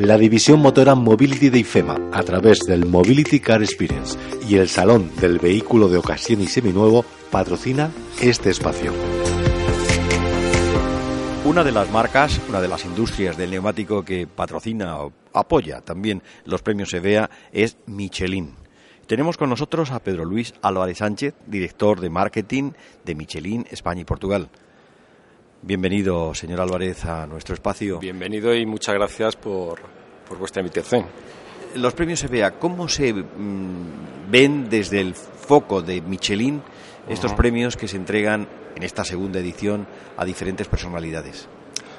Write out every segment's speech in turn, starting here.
La división motora Mobility de IFEMA, a través del Mobility Car Experience y el Salón del Vehículo de Ocasión y Seminuevo, patrocina este espacio. Una de las marcas, una de las industrias del neumático que patrocina o apoya también los premios EVEA es Michelin. Tenemos con nosotros a Pedro Luis Álvarez Sánchez, director de marketing de Michelin España y Portugal. Bienvenido, señor Álvarez, a nuestro espacio. Bienvenido y muchas gracias por, vuestra invitación. Los premios EVEA, ¿cómo se mm, ven desde el foco de Michelin estos premios que se entregan en esta segunda edición a diferentes personalidades?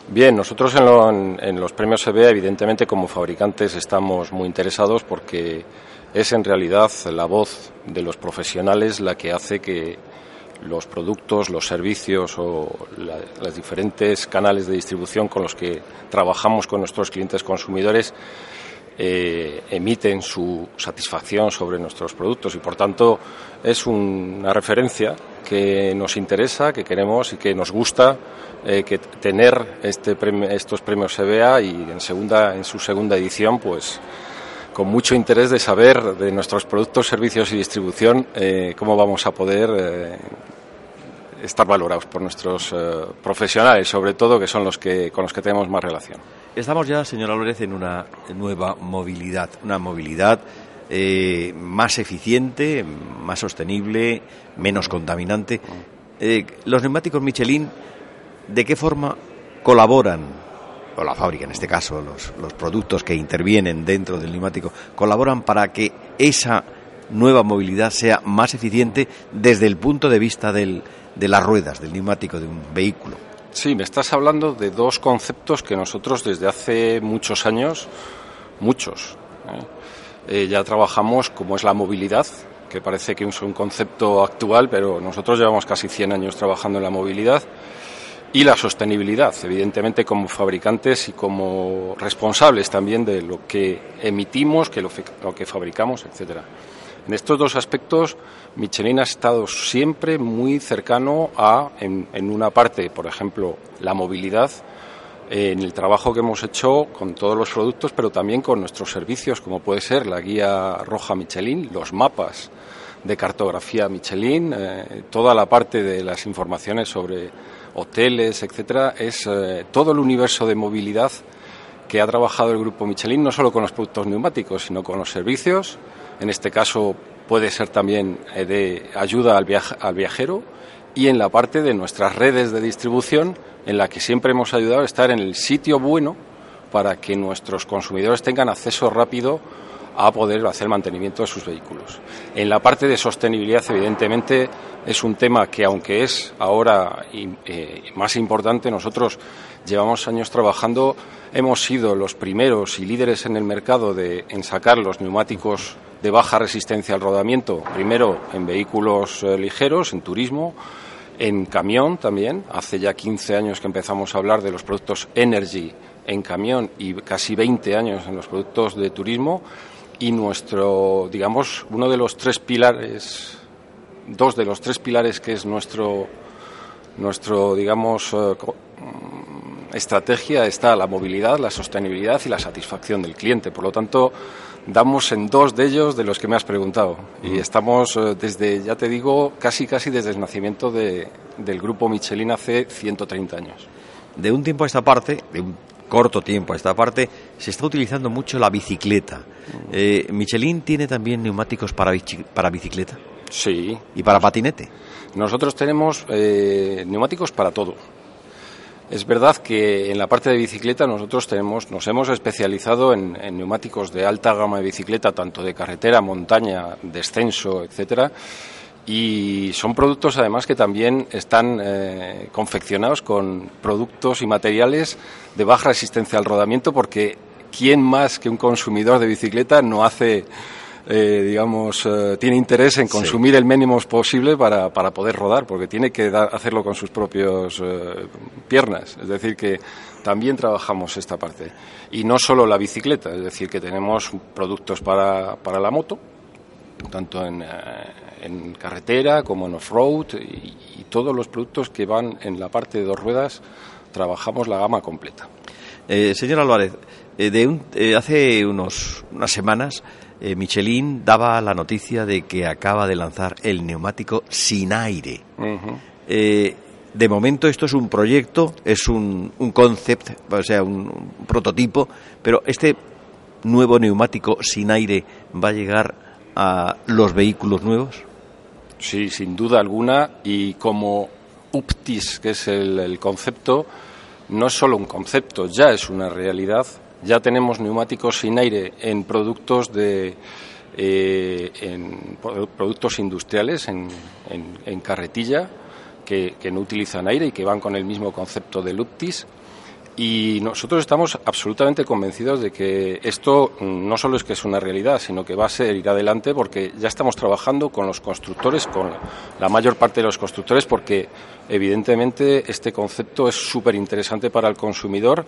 Bien, nosotros en, en los premios EVEA, evidentemente, como fabricantes, estamos muy interesados porque es en realidad la voz de los profesionales la que hace que los productos, los servicios o los diferentes canales de distribución con los que trabajamos con nuestros clientes consumidores eh, emiten su satisfacción sobre nuestros productos. Y por tanto es una referencia que nos interesa, que queremos y que nos gusta eh, que tener este estos premios EBA y en segunda en su segunda edición pues con mucho interés de saber de nuestros productos, servicios y distribución eh, cómo vamos a poder eh, estar valorados por nuestros eh, profesionales, sobre todo, que son los que con los que tenemos más relación. Estamos ya, señora Lórez, en una nueva movilidad, una movilidad más eficiente, más sostenible, menos contaminante. los neumáticos Michelin, ¿de qué forma colaboran o la fábrica en este caso, los, los productos que intervienen dentro del neumático, colaboran para que esa nueva movilidad sea más eficiente desde el punto de vista del, de las ruedas, del neumático de un vehículo. Sí, me estás hablando de dos conceptos que nosotros desde hace muchos años, muchos, ¿eh? Eh, ya trabajamos como es la movilidad, que parece que es un concepto actual, pero nosotros llevamos casi 100 años trabajando en la movilidad y la sostenibilidad, evidentemente como fabricantes y como responsables también de lo que emitimos, que lo, que fabricamos, etcétera. En estos dos aspectos, Michelin ha estado siempre muy cercano a, en, una parte, por ejemplo, la movilidad, en el trabajo que hemos hecho con todos los productos, pero también con nuestros servicios, como puede ser la guía roja Michelin, los mapas de cartografía Michelin, eh, toda la parte de las informaciones sobre hoteles, etcétera, es eh, todo el universo de movilidad que ha trabajado el grupo Michelin, no solo con los productos neumáticos, sino con los servicios. En este caso puede ser también eh, de ayuda al, al viajero y en la parte de nuestras redes de distribución, en la que siempre hemos ayudado a estar en el sitio bueno para que nuestros consumidores tengan acceso rápido a poder hacer mantenimiento de sus vehículos. En la parte de sostenibilidad, evidentemente, es un tema que, aunque es ahora eh, más importante, nosotros llevamos años trabajando, hemos sido los primeros y líderes en el mercado de, en sacar los neumáticos de baja resistencia al rodamiento, primero en vehículos eh, ligeros, en turismo, en camión también. Hace ya 15 años que empezamos a hablar de los productos Energy en camión y casi 20 años en los productos de turismo y nuestro, digamos, uno de los tres pilares, dos de los tres pilares que es nuestro, nuestro digamos, eh, mm, estrategia está la movilidad, la sostenibilidad y la satisfacción del cliente. Por lo tanto, damos en dos de ellos de los que me has preguntado. Y estamos eh, desde, ya te digo, casi casi desde el nacimiento de, del grupo Michelin hace 130 años. De un tiempo a esta parte, de un corto tiempo a esta parte, se está utilizando mucho la bicicleta. Eh, ¿Michelin tiene también neumáticos para, para bicicleta? Sí. ¿Y para patinete? Nosotros tenemos eh, neumáticos para todo. Es verdad que en la parte de bicicleta nosotros tenemos, nos hemos especializado en, neumáticos de alta gama de bicicleta, tanto de carretera, montaña, descenso, etcétera. Y son productos además que también están eh, confeccionados con productos y materiales de baja resistencia al rodamiento porque ¿quién más que un consumidor de bicicleta no hace eh, digamos, eh, tiene interés en consumir el mínimo posible para, para, poder rodar, porque tiene que hacerlo con sus propias piernas. Es decir, que también trabajamos esta parte. Y no solo la bicicleta, es decir, que tenemos productos para, para la moto, tanto en, en carretera como en off-road y, todos los productos que van en la parte de dos ruedas, trabajamos la gama completa. Eh, señor Álvarez, eh, de eh, hace unos, unas semanas Michelin daba la noticia de que acaba de lanzar el neumático sin aire. de momento esto es un proyecto, es un, un concept, o sea, un prototipo, pero este nuevo neumático sin aire va a llegar a los vehículos nuevos. Sí, sin duda alguna. Y como UPTIS, que es el, concepto, no es solo un concepto, ya es una realidad. Ya tenemos neumáticos sin aire en productos de eh, en productos industriales, en, en, carretilla, que, que, no utilizan aire y que van con el mismo concepto del UPTIS. Y nosotros estamos absolutamente convencidos de que esto no solo es que es una realidad, sino que va a ser ir adelante porque ya estamos trabajando con los constructores, con la mayor parte de los constructores, porque evidentemente este concepto es súper interesante para el consumidor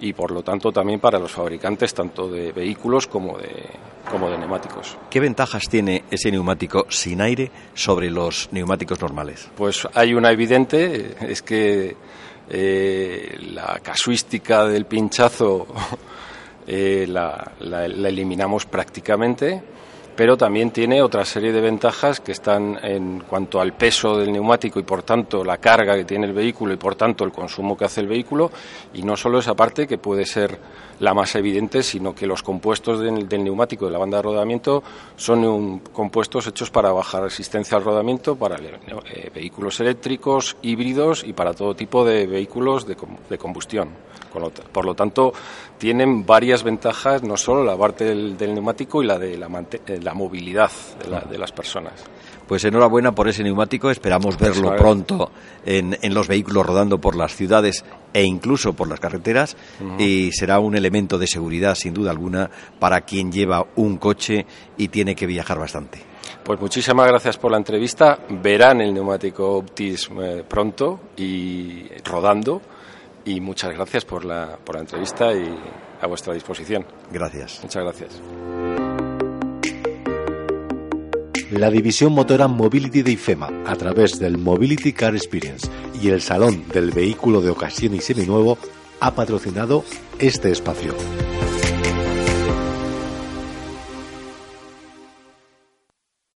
y por lo tanto también para los fabricantes tanto de vehículos como de, como de neumáticos. ¿Qué ventajas tiene ese neumático sin aire sobre los neumáticos normales? Pues hay una evidente, es que eh, la casuística del pinchazo eh, la, eliminamos prácticamente, pero también tiene otra serie de ventajas que están en cuanto al peso del neumático y por tanto la carga que tiene el vehículo y por tanto el consumo que hace el vehículo y no solo esa parte que puede ser la más evidente, sino que los compuestos del, neumático de la banda de rodamiento son compuestos hechos para bajar resistencia al rodamiento para eh, vehículos eléctricos, híbridos y para todo tipo de vehículos de, combustión. Por lo tanto, tienen varias ventajas, no solo la parte del, neumático y la de la, eh, movilidad de las personas. Pues enhorabuena por ese neumático, esperamos verlo pronto en, los vehículos rodando por las ciudades e incluso por las carreteras y será un elemento de seguridad sin duda alguna para quien lleva un coche y tiene que viajar bastante. Pues muchísimas gracias por la entrevista. Verán el neumático Optis eh, pronto y rodando. Y muchas gracias por la, por la entrevista y a vuestra disposición. Gracias. Muchas gracias. La división motora Mobility de IFEMA, a través del Mobility Car Experience y el Salón del Vehículo de Ocasión y Seminuevo, ha patrocinado este espacio.